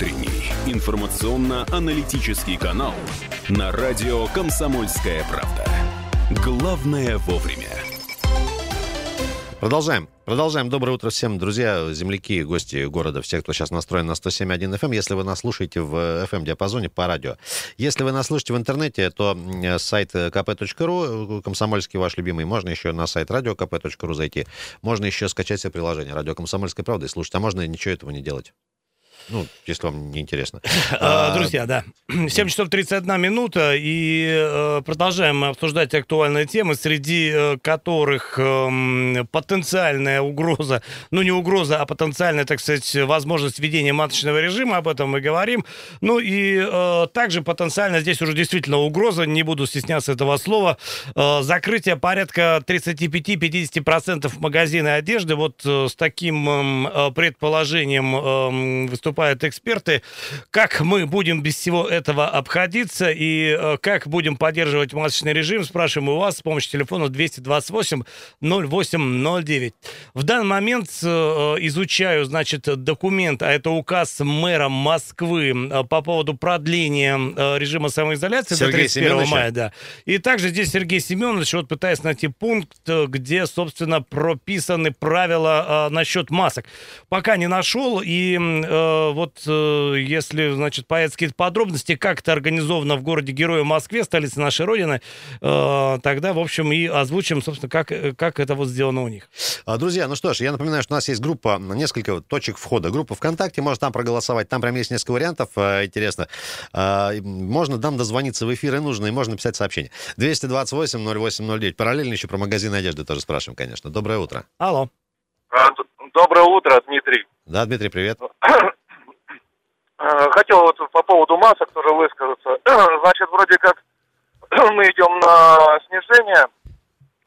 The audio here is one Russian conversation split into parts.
утренний информационно-аналитический канал на радио «Комсомольская правда». Главное вовремя. Продолжаем. Продолжаем. Доброе утро всем, друзья, земляки, гости города, все, кто сейчас настроен на 107.1 FM. Эм. Если вы нас слушаете в FM-диапазоне по радио. Если вы нас слушаете в интернете, то сайт kp.ru, комсомольский ваш любимый, можно еще на сайт radiokp.ru зайти. Можно еще скачать себе приложение «Радио Комсомольская правда» и слушать. А можно ничего этого не делать. Ну, если вам не интересно. А, друзья, да. 7 часов 31 минута, и э, продолжаем обсуждать актуальные темы, среди э, которых эм, потенциальная угроза, ну не угроза, а потенциальная, так сказать, возможность введения маточного режима, об этом мы говорим. Ну и э, также потенциально здесь уже действительно угроза, не буду стесняться этого слова, закрытие порядка 35-50% магазина одежды. Вот с таким эм, предположением эм, выступает выступают эксперты. Как мы будем без всего этого обходиться и э, как будем поддерживать масочный режим, спрашиваем у вас с помощью телефона 228 0809. В данный момент э, изучаю, значит, документ, а это указ мэра Москвы э, по поводу продления режима самоизоляции Сергей до 31 Семенович. мая. Да. И также здесь Сергей Семенович, вот пытаясь найти пункт, где, собственно, прописаны правила насчет масок. Пока не нашел, и вот э, если, значит, появятся какие-то подробности, как это организовано в городе Героя Москве, столице нашей Родины, э, тогда, в общем, и озвучим, собственно, как, как это вот сделано у них. А, друзья, ну что ж, я напоминаю, что у нас есть группа, несколько точек входа. Группа ВКонтакте, можно там проголосовать. Там прям есть несколько вариантов, э, интересно. А, можно там дозвониться в эфир и нужно, и можно писать сообщение. 228-08-09. Параллельно еще про магазин одежды тоже спрашиваем, конечно. Доброе утро. Алло. А, доброе утро, Дмитрий. Да, Дмитрий, привет. Э, хотел вот по поводу масок тоже высказаться. Значит, вроде как мы идем на снижение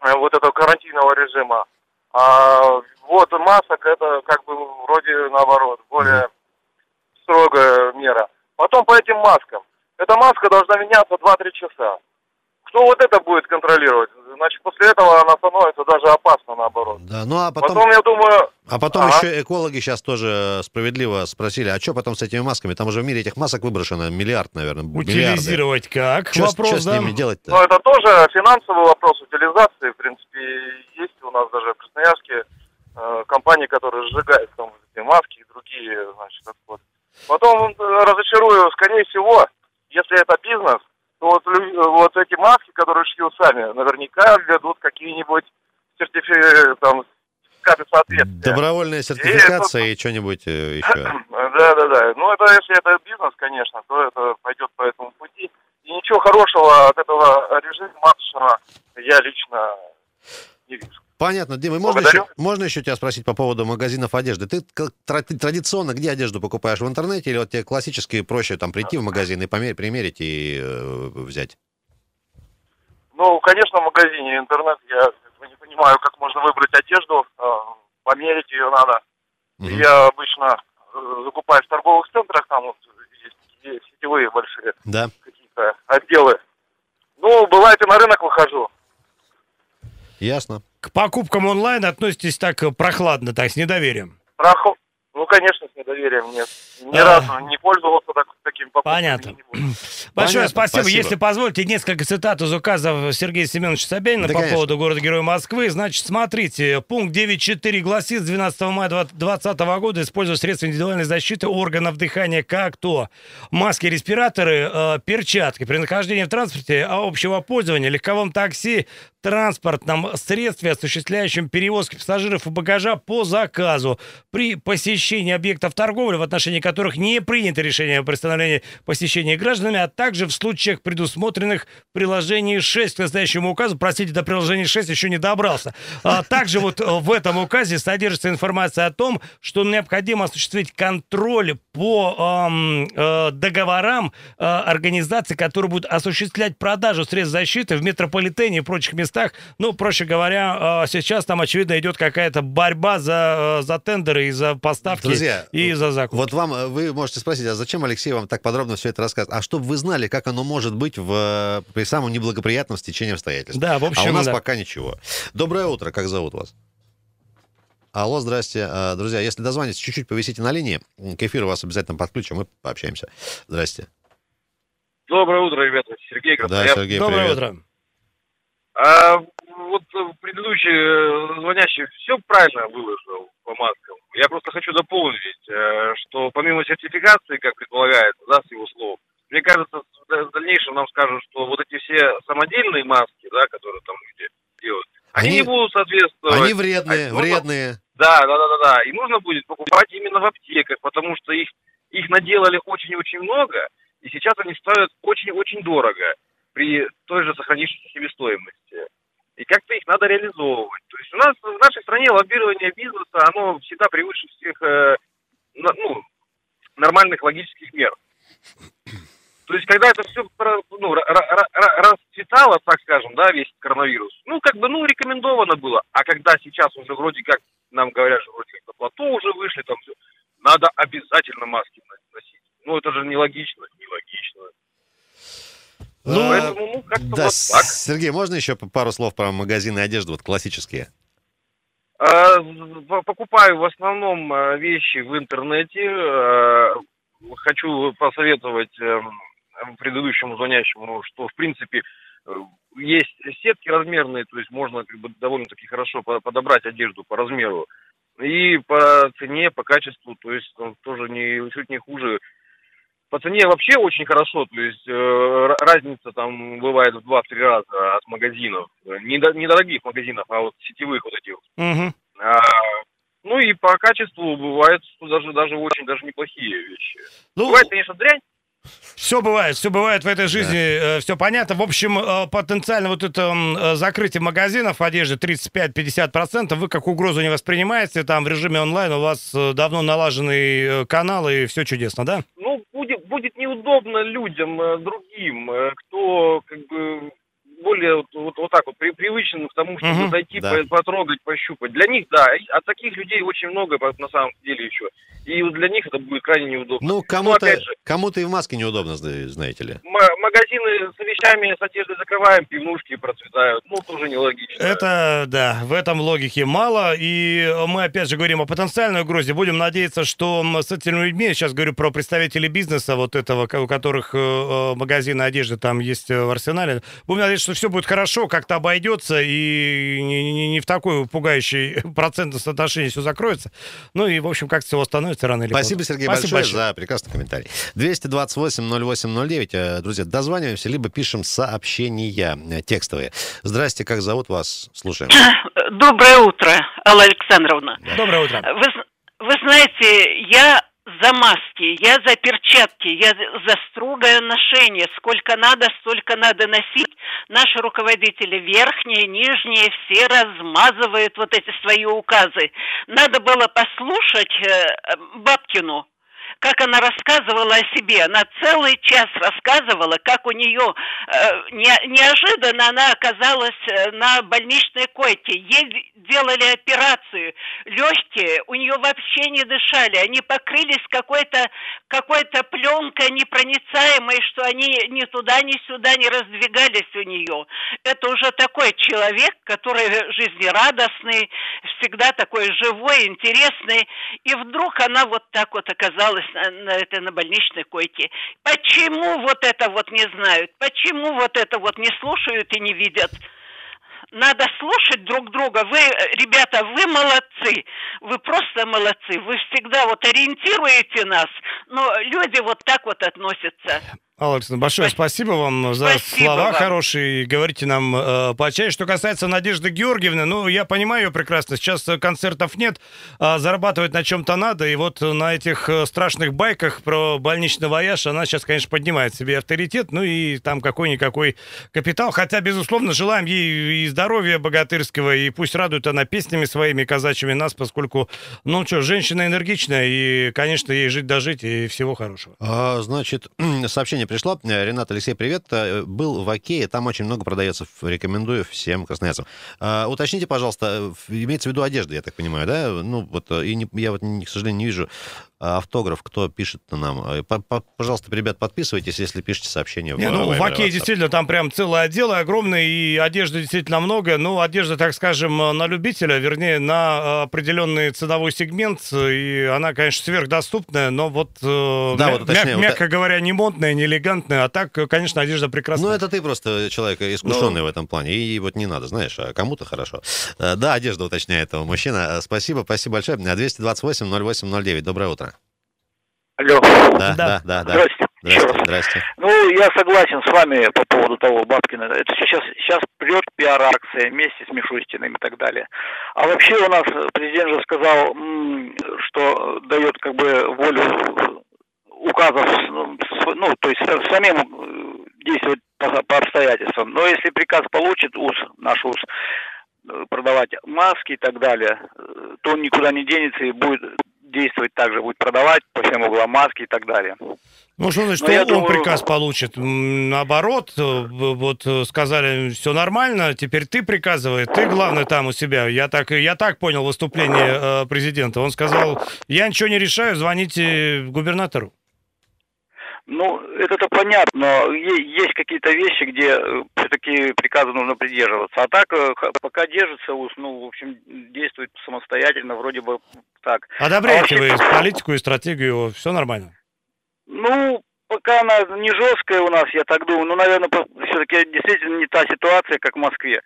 э, вот этого карантинного режима. А вот масок это как бы вроде наоборот, более строгая мера. Потом по этим маскам. Эта маска должна меняться 2-3 часа. Кто вот это будет контролировать? Значит, после этого она становится даже опасна, наоборот. Да, ну а потом... Потом, я думаю... А потом ага. еще экологи сейчас тоже справедливо спросили, а что потом с этими масками? Там уже в мире этих масок выброшено миллиард, наверное, Утилизировать миллиарды. как? Что, Вопрос, что с ними делать-то? Ну, это тоже финансовый вопрос утилизации. В принципе, есть у нас даже в Красноярске э, компании, которые сжигают там эти маски и другие, значит, отходы. Потом э, разочарую, скорее всего, если это бизнес, вот, вот эти маски, которые шьют сами, наверняка ведут какие-нибудь сертифи... там, соответствия. Добровольная сертификация и, и что-нибудь э, еще. Да, да, да. Ну, это если это бизнес, конечно, то это пойдет по этому пути. И ничего хорошего от этого режима маточного я лично не вижу. Понятно, Дима, можно еще, можно еще тебя спросить по поводу магазинов одежды? Ты традиционно где одежду покупаешь? В интернете или вот тебе классически проще там прийти в магазин и померить, примерить и э, взять? Ну, конечно, в магазине. Интернет, я не понимаю, как можно выбрать одежду, померить ее надо. Угу. Я обычно э, закупаю в торговых центрах, там вот есть сетевые большие да. какие-то отделы. Ну, бывает и на рынок выхожу. Ясно. К покупкам онлайн относитесь так прохладно, так, с недоверием? Прохладно. Ну, конечно, с недоверием нет. Ни а... разу не пользовался. Понятно. Большое Понятно. спасибо. спасибо. Если позволите, несколько цитат из указа Сергея Семеновича Собянина да, по конечно. поводу города-героя Москвы. Значит, смотрите, пункт 9.4 гласит, с 12 мая 2020 года используя средства индивидуальной защиты органов дыхания, как то маски, респираторы, э, перчатки при нахождении в транспорте общего пользования, легковом такси, транспортном средстве, осуществляющем перевозки пассажиров и багажа по заказу при посещении объектов торговли, в отношении которых не принято решение о приостановлении посещения гражданами, а также в случаях, предусмотренных в приложении 6 к настоящему указу. Простите, до приложения 6 еще не добрался. А также вот в этом указе содержится информация о том, что необходимо осуществить контроль по э, э, договорам э, организаций, которые будут осуществлять продажу средств защиты в метрополитене и прочих местах. Ну, проще говоря, а, сейчас там, очевидно, идет какая-то борьба за, за тендеры и за поставки Друзья, и за закупки. Вот вам, э, вы можете спросить, а зачем Алексей вам так подробно все это рассказывает? А чтобы вы знали, как оно может быть в, при самом неблагоприятном стечении обстоятельств. Да, в общем, А у нас да. пока ничего. Доброе утро, как зовут вас? Алло, здрасте. А, Друзья, если дозвонитесь, чуть-чуть повисите на линии. К эфиру вас обязательно подключим, мы пообщаемся. Здрасте. Доброе утро, ребята. Сергей Да, Красноярск. Сергей, Доброе привет. утро. А, вот э, предыдущий э, звонящий все правильно выложил по маскам. Я просто хочу дополнить, э, что помимо сертификации, как предполагается, да, с его слов, мне кажется, в да- в дальнейшем нам скажут, что вот эти все самодельные маски, да, которые там люди делают, они, Они- не будут соответствовать. Они вредные, А нужно- вредные. Да, да, да, да, да. И нужно будет покупать именно в аптеках, потому что их, их наделали очень-очень много, и сейчас они стоят очень-очень дорого при той же сохранившейся себестоимости. И как-то их надо реализовывать. То есть у нас в нашей стране лоббирование бизнеса, оно всегда превыше всех э, ну, нормальных логических мер. То есть, когда это все ну, ра- ра- ра- расцветало, так скажем, да, весь коронавирус, ну, как бы, ну, рекомендовано было. А когда сейчас уже вроде как, нам говорят, что вроде как на плато уже вышли, там все, надо обязательно маски носить. Ну, это же нелогично, нелогично. Ну, Поэтому, ну, как-то Да, вот так. Сергей, можно еще пару слов про магазины одежды, вот классические? А, Покупаю в основном э, вещи в интернете. Э, Хочу посоветовать эм, предыдущему звонящему, что в принципе э, есть сетки размерные, то есть можно как бы довольно-таки хорошо по- подобрать одежду по размеру. И по цене, по качеству, то есть там тоже не, чуть не хуже. По цене вообще очень хорошо, то есть э, разница там бывает в 2-3 раза от магазинов. Э, Недо- недорогих магазинов, а вот сетевых вот этих Мгм. а, ну и по качеству бывает, что даже даже очень даже неплохие вещи. Ну, Бывает, конечно, дрянь. Все бывает, все бывает в этой жизни, все понятно. В общем, э, потенциально вот это э, закрытие магазинов одежды 35-50%, вы как угрозу не воспринимаете, там в режиме онлайн у вас э, давно налаженный э, канал, и все чудесно, да? Ну, будет, неудобно людям э, другим, э, кто как бы более вот, вот, вот так вот при- привычен к тому, чтобы Мгм. зайти, Да. по- потрогать, пощупать. Для них, да, а таких людей очень много по- на самом деле еще. И вот для них это будет крайне неудобно. Ну, кому-то, опять же. кому-то и в маске неудобно, зна- знаете ли. М- магазины с вещами, с одеждой закрываем, пивнушки процветают. Ну, тоже нелогично. Это, да, в этом логики мало. И мы опять же говорим о потенциальной угрозе. Будем надеяться, что с этими людьми, я сейчас говорю про представителей бизнеса, вот этого, у которых э, э, магазины одежды там есть э, в арсенале. Будем надеяться, что все будет хорошо, как-то обойдется, и не, не- не в такой пугающий процентном соотношении все закроется. Ну и, в общем, как все восстановится рано или Спасибо, поздно. Сергей, Спасибо большое, за прекрасный комментарий. 228-08-09. Э, Друзья, дозваниваемся, либо пишем сообщения э, текстовые. Здрасте, как зовут вас? Слушаем. Доброе утро, Алла Александровна. Доброе утро. Вы, вы знаете, я за маски, я за перчатки, я за строгое ношение. Сколько надо, столько надо носить. Наши руководители верхние, нижние, все размазывают вот эти свои указы. Надо было послушать э, Бабкину, как она рассказывала о себе. Она целый час рассказывала, как у нее э, не- неожиданно она оказалась э, на больничной койке. Ей делали операцию. Легкие у нее вообще не дышали. Они покрылись какой-то какой-то пленкой непроницаемой, что они ни туда, ни сюда не раздвигались у нее. Это уже такой человек, который жизнерадостный, всегда такой живой, интересный. И вдруг она вот так вот оказалась на, этой на больничной койке. Почему вот это вот не знают? Почему вот это вот не слушают и не видят? Надо слушать друг друга. Вы, ребята, вы молодцы. Вы просто молодцы. Вы всегда вот ориентируете нас, но люди вот так вот относятся. Алла Александровна, большое спасибо вам за Спасибо слова вам. хорошие. Говорите нам э, поочередно. Что касается Надежды Георгиевны, ну, я понимаю ее прекрасно. Сейчас э, концертов нет, а зарабатывать на чем-то надо. И вот на этих э, страшных байках про больничный вояж она сейчас, конечно, поднимает себе авторитет. Ну и там какой-никакой капитал. Хотя, безусловно, желаем ей и здоровья богатырского, и пусть радует она песнями своими казачьими нас, поскольку, ну что, женщина энергичная, и, конечно, ей жить дожить, и всего хорошего. А, Значит, сообщение пришло. Э, Ренат Алексей, привет. Э, Был в Окее, там очень много продается. Рекомендую всем красноярцам. А, Уточните, пожалуйста, э, имеется в виду одежда, я так понимаю, да? Ну, вот, э, и не- я вот, к сожалению, не вижу автограф, кто пишет нам. Э, пожалуйста, ребят, подписывайтесь, если пишете сообщение Не, в ну, в Оке действительно там прям целый отдел огромный, и одежды действительно много. Ну, одежда, так скажем, на любителя, вернее, на определенный ценовой сегмент, и она, конечно, сверхдоступная, но вот, э, да, мя- вот уточняю, мягко вот... говоря, не модная, не элегантная, а так, конечно, одежда прекрасная. Ну, это ты просто человек искушенный но... в этом плане, и вот не надо, знаешь, а кому-то хорошо. Э, да, одежда уточняет этого мужчина. Спасибо, спасибо большое. 228 08 09. Доброе утро. Алло. Да, да, да. да. Здрасте. Здрасте, здрасте. Ну, я согласен с вами по поводу того Бабкина. Это сейчас, сейчас прет пиар-акция вместе с Мишустиным и так далее. А вообще у нас президент же сказал, что дает как бы волю указов, ну, то есть самим действовать по, по обстоятельствам. Но если приказ получит УЗ, наш УЗ, продавать маски и так далее, то он никуда не денется и будет действовать так же, будет продавать по всем углам маски и так далее. Ну, что значит, что он думаю... приказ получит? Наоборот, э, вот э, сказали, все нормально, теперь ты приказывай, ты главный там у себя. Я так, я так понял выступление э, президента. Он сказал, я ничего не решаю, звоните губернатору. Ну, это-то понятно, но есть какие-то вещи, где э, все-таки приказа нужно придерживаться. А так, э, пока держится, ну, в общем, действует самостоятельно, вроде бы так. Одобряете а вообще... вы политику и стратегию, все нормально? Ну, пока она не жесткая у нас, я так думаю, ну, наверное, все-таки действительно не та ситуация, как в Москве.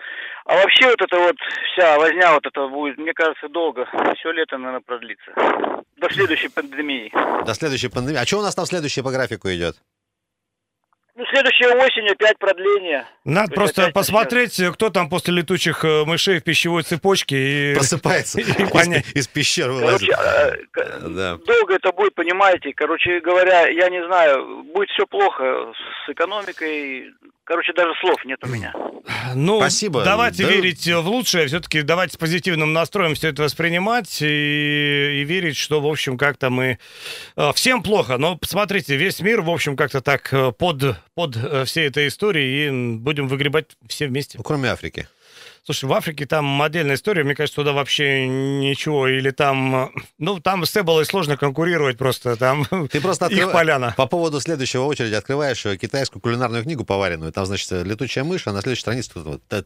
А вообще вот эта вот вся возня вот это будет, мне кажется, долго. Все лето, наверное, продлится. До следующей пандемии. До следующей пандемии. А что у нас там следующее по графику идет? Ну, следующая осень опять продление. Надо просто посмотреть, начнется. кто там после летучих э, мышей в пищевой цепочке. И... Просыпается. Из, пещер вылазит. Э, долго это будет, понимаете. Короче говоря, я не знаю, будет все плохо с экономикой. Короче, даже слов нет у меня. Ну, Спасибо. Давайте да. верить в лучшее. Все-таки давайте с позитивным настроем все это воспринимать и, и верить, что, в общем, как-то мы... Э, всем плохо, но посмотрите, весь мир, в общем, как-то так э, под, под э, всей этой историей и будем выгребать все вместе. Ну, кроме Африки. Слушай, в Африке там отдельная история, мне кажется, туда вообще ничего, или там, ну, там с Эболой сложно конкурировать просто, там Ты просто открыв... их поляна. По поводу следующего очереди открываешь э, китайскую кулинарную книгу поваренную, там, значит, летучая мышь, а на следующей странице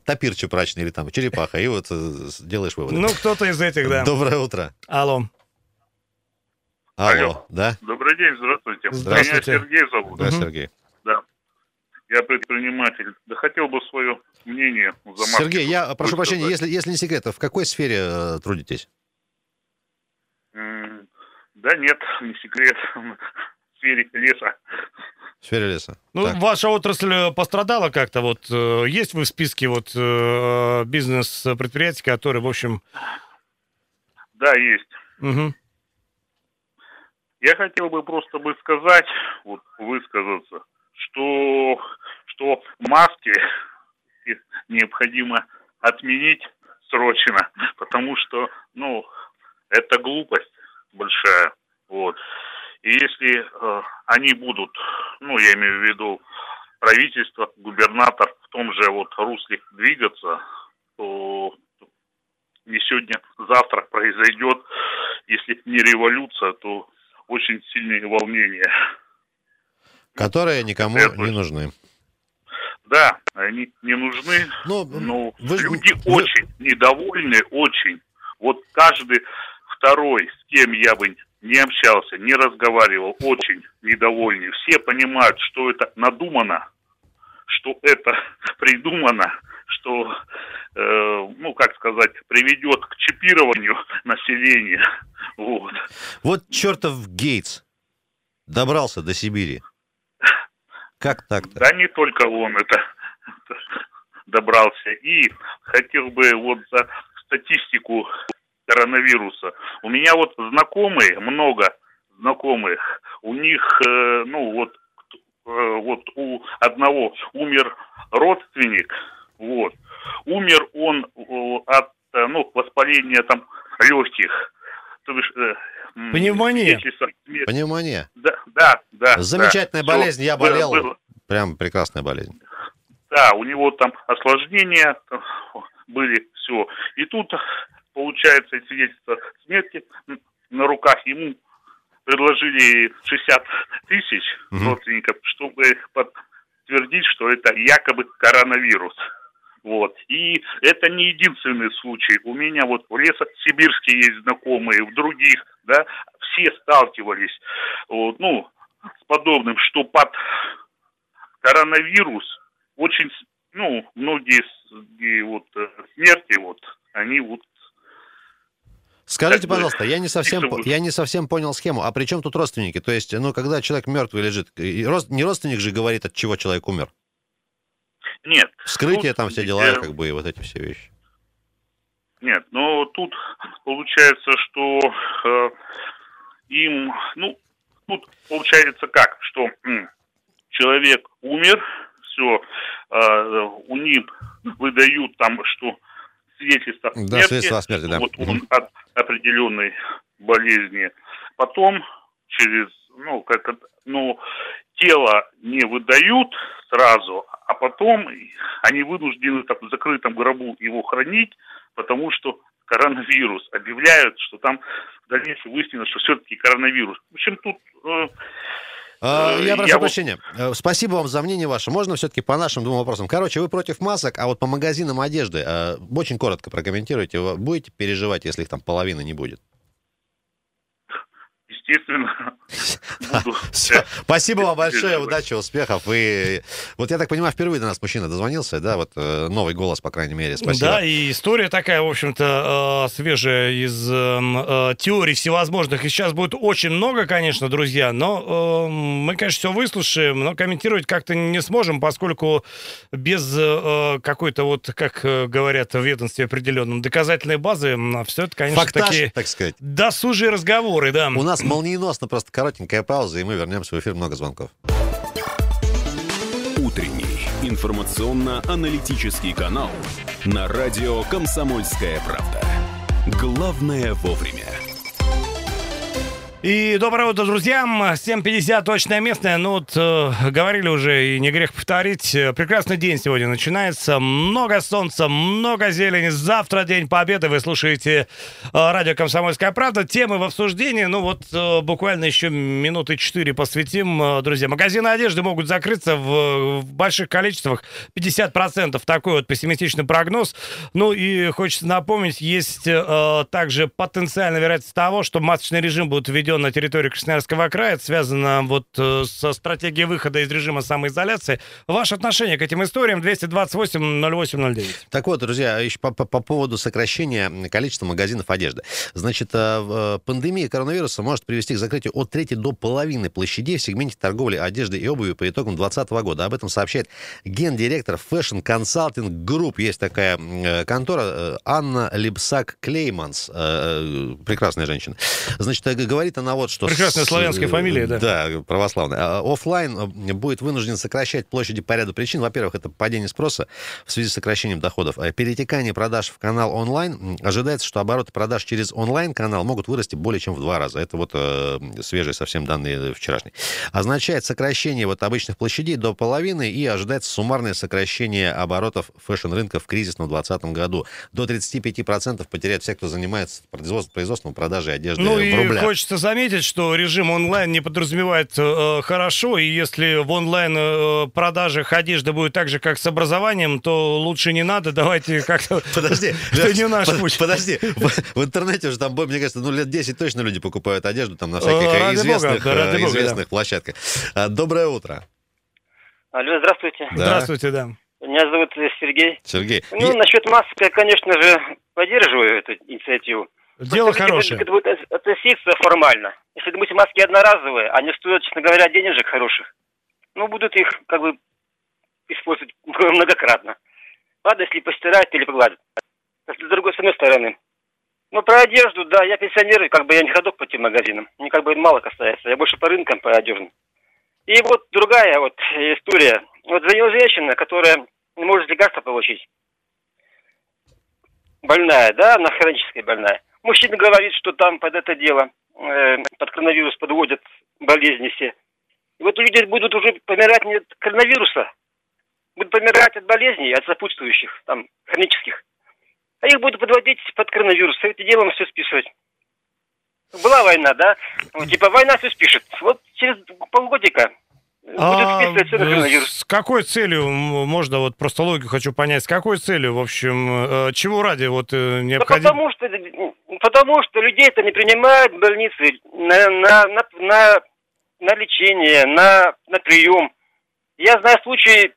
топир чепрачный или там черепаха, и вот э, делаешь выводы. Ну, кто-то из этих, да. Доброе утро. Алло. Алло, Алло. да? Добрый день, здравствуйте. Здравствуйте. Меня Сергей зовут. Да, Сергей. Я предприниматель. Да хотел бы свое мнение за Сергей, я прошу прощения, если, если не секрет, в какой сфере э, трудитесь? Да нет, не секрет. В сфере леса. В сфере леса. Ну, так. ваша отрасль э, пострадала как-то? Вот э, есть вы в списке вот э, бизнес-предприятий, которые, в общем... Да, есть. Угу. Я хотел бы просто бы сказать, вот высказаться, что, что маски необходимо отменить срочно, потому что, ну, это глупость большая, вот. И если э, они будут, ну, я имею в виду правительство, губернатор в том же вот русле двигаться, то не сегодня, завтра произойдет, если не революция, то очень сильные волнения. Которые никому Это... не нужны. Да, они не нужны, но, ну, вы, люди вы... очень недовольны, очень. Вот каждый второй, с кем я бы не общался, не разговаривал, очень недовольны. Все понимают, что это надумано, что это придумано, что, э, ну, как сказать, приведет к чипированию населения. Вот. Вот чертов Гейтс добрался до Сибири. Как так-то? Да не только он это добрался. И хотел бы вот за статистику коронавируса. У меня вот знакомые, много знакомых, у них, э, ну вот, э, вот у одного умер родственник, вот, умер он э, от, ну, воспаления там легких, то бишь, Пневмония. Пневмония. Да, да, да. Замечательная да. болезнь, я болел. Было, было. Прям прекрасная болезнь. Да, у него там осложнения были, все. И тут, получается, свидетельство смерти на руках ему предложили 60 тысяч угу. родственников, чтобы подтвердить, что это якобы коронавирус. Вот. И это не единственный случай. У меня вот в Лесосибирске есть знакомые, в других, да, все сталкивались, вот, ну, с подобным, что под коронавирус очень, ну, многие вот э, смерти, вот, они вот Скажите, пожалуйста, я не совсем, я не совсем понял схему. А при чем тут родственники? То есть, ну, когда человек мертвый лежит, не родственник же говорит, от чего человек умер? Нет. Вскрытие там все дела, как бы, и вот эти все вещи. Нет, но тут получается, что э, им, ну, тут получается как, что м, человек умер, все, э, у них выдают там, что свидетельство да, смерти, свидетельство о смерти, да. вот он от определенной болезни. Потом через, ну, как, ну, тело не выдают сразу, а потом они вынуждены так, в закрытом гробу его хранить, потому что коронавирус. Объявляют, что там в дальнейшем выяснилось, что все-таки коронавирус. В общем, тут... Э, я прошу я прощения. Вот... Спасибо вам за мнение ваше. Можно все-таки по нашим двум вопросам? Короче, вы против масок, а вот по магазинам одежды э, очень коротко прокомментируйте. Будете переживать, если их там половины не будет? Естественно, буду. Все. Спасибо вам большое, удачи, успехов. И вот я так понимаю, впервые до нас мужчина дозвонился, да, вот э, новый голос, по крайней мере. Спасибо. Да, и история такая, в общем-то, э, свежая из эм, э, теорий всевозможных. И сейчас будет очень много, конечно, друзья, но мы, конечно, все выслушаем, но комментировать как-то не сможем, поскольку без какой-то вот, как говорят в ведомстве определенном, доказательной базы, все это, конечно, Фактаж, такие так сказать. досужие разговоры, да. У нас молниеносно просто коротенькая пауза, и мы вернемся в эфир. Много звонков. Утренний информационно-аналитический канал на радио «Комсомольская правда». Главное вовремя. И доброе утро, друзья. 7.50 точное местное. Ну вот, э, говорили уже, и не грех повторить. Прекрасный день сегодня начинается. Много солнца, много зелени. Завтра день победы. Вы слушаете э, радио «Комсомольская правда». Темы в обсуждении. Ну вот, э, буквально еще минуты четыре посвятим, э, друзья. Магазины одежды могут закрыться в, в больших количествах. 50% такой вот пессимистичный прогноз. Ну и хочется напомнить, есть э, также потенциальная вероятность того, что масочный режим будет введен введен на территории Красноярского края. Это связано вот э, со стратегией выхода из режима самоизоляции. Ваше отношение к этим историям 228-08-09. Так вот, друзья, еще по, по, по поводу сокращения количества магазинов одежды. Значит, э, э, пандемия коронавируса может привести к закрытию от трети до половины площадей в сегменте торговли одежды и обуви по итогам 2020 года. Об этом сообщает гендиректор Fashion Consulting Group. Есть такая контора Анна Липсак Клейманс. Прекрасная женщина. Значит, говорит она вот что... Прекрасная славянская фамилия, да. Да, православная. А, офлайн э, будет вынужден сокращать площади по ряду причин. Во-первых, это падение спроса в связи с сокращением доходов. А перетекание продаж в канал онлайн. Ожидается, что обороты продаж через онлайн-канал могут вырасти более чем в два раза. Это вот э, свежие совсем данные вчерашние. Означает сокращение вот обычных площадей до половины и ожидается суммарное сокращение оборотов fashion-рынка в кризисном 2020 году. До 35% потеряют все, кто занимается производством, продажей одежды ну в рублях. хочется заметить, что режим онлайн не подразумевает э, хорошо, и если в онлайн э, продажах одежды будет так же, как с образованием, то лучше не надо, давайте как-то... Подожди, это не наш путь. Подожди, в интернете уже там, мне кажется, ну лет 10 точно люди покупают одежду там на всяких э, известных, площадках. А, доброе утро. Алло, здравствуйте. Здравствуйте, да. Меня зовут Сергей. Сергей. Ну, насчет маски, конечно же, поддерживаю эту инициативу. Дело хорошее. Это будет относиться формально. Если, допустим, маски одноразовые, они стоят, честно говоря, денежек хороших. Ну, будут их, как бы, использовать многократно. Ладно, если постирать или погладить. С другой, с одной стороны. Ну, про одежду, да, я пенсионер, как бы я не ходок по тем магазинам. Мне как бы мало касается. Я больше по рынкам, по одежным. И вот другая вот история. Вот звонила женщина, которая не может лекарства получить. Больная, да, она хроническая больная. Мужчина говорит, что там под это дело, э, под коронавирус подводят болезни все. И вот люди будут уже помирать не от коронавируса, будут помирать от болезней, от сопутствующих, там, хронических. А их будут подводить под коронавирус. С этим делом все списывать. была война, да? Ну, типа война все спишет. Вот через полгодика а, с какой целью, можно вот просто логику хочу понять, с какой целью, в общем, э, чего ради вот э, необходимо? Да потому что, потому что людей это не принимают в больнице на, на, на, на, на лечение, на, на прием. Я знаю случаи,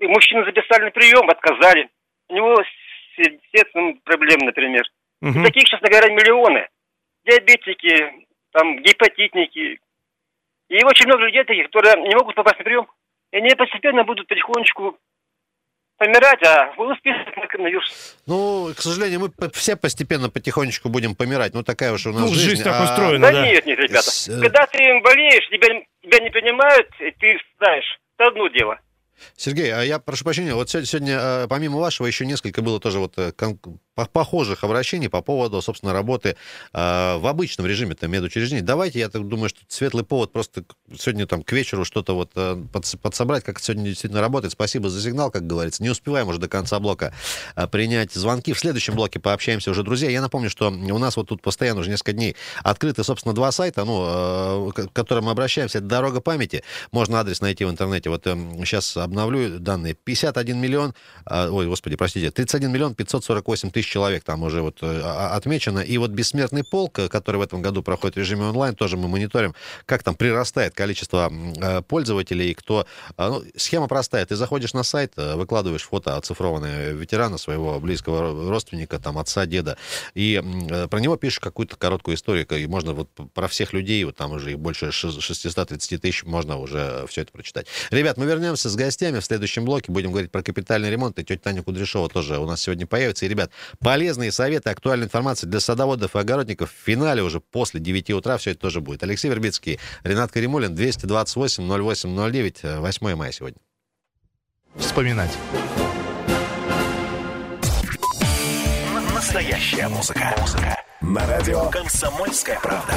мужчину записали на прием, отказали. У него с сердцем проблемы, например. Угу. Таких, честно говоря, миллионы. Диабетики, там, гепатитники, и очень много людей таких, которые не могут попасть на прием. И они постепенно будут потихонечку помирать, а вы успеете на коронавирус. Ну, к сожалению, мы все постепенно потихонечку будем помирать. Ну, такая уж у нас ну, жизнь. жизнь так а... устроена, да. Да нет, нет, ребята. С... Э, Когда ты болеешь, тебя, тебя не принимают, и ты знаешь, это одно дело. Сергей, а я прошу прощения, вот сегодня, э, помимо вашего, еще несколько было тоже вот э, похожих обращений по поводу, собственно, работы э, в обычном режиме-то медучреждений. Давайте, я так думаю, что светлый повод просто сегодня там к вечеру что-то вот э, подсобрать, как сегодня действительно работает. Спасибо за сигнал, как говорится. Не успеваем уже до конца блока э, принять звонки. В следующем блоке пообщаемся уже, друзья. Я напомню, что у нас вот тут постоянно уже несколько дней открыты, собственно, два сайта, ну, э, к которым мы обращаемся. Это «Дорога памяти». Можно адрес найти в интернете. Вот э, сейчас обновлю данные. 51 миллион, э, ой, господи, простите, 31 миллион 548 тысяч тысяч человек там уже вот э, отмечено. И вот бессмертный полк, э, который в этом году проходит в режиме онлайн, тоже мы мониторим, как там прирастает количество э, пользователей, кто... Ну, схема простая. Ты заходишь на сайт, выкладываешь фото оцифрованное ветерана, своего близкого родственника, там, отца, деда, и про него пишешь какую-то короткую историю, и можно вот про всех людей, вот там уже их больше 630 тысяч, можно уже все это прочитать. Ребят, мы вернемся с гостями в следующем блоке, будем говорить про капитальный ремонт, и тетя Таня Кудряшова тоже у нас сегодня появится. И, ребят, Полезные советы, актуальная информация для садоводов и огородников. В финале уже после 9 утра все это тоже будет. Алексей Вербицкий, Ренат Каримулин, 228-08-09, 8 мая сегодня. Вспоминать. Настоящая музыка. Музыка. На радио «Комсомольская правда».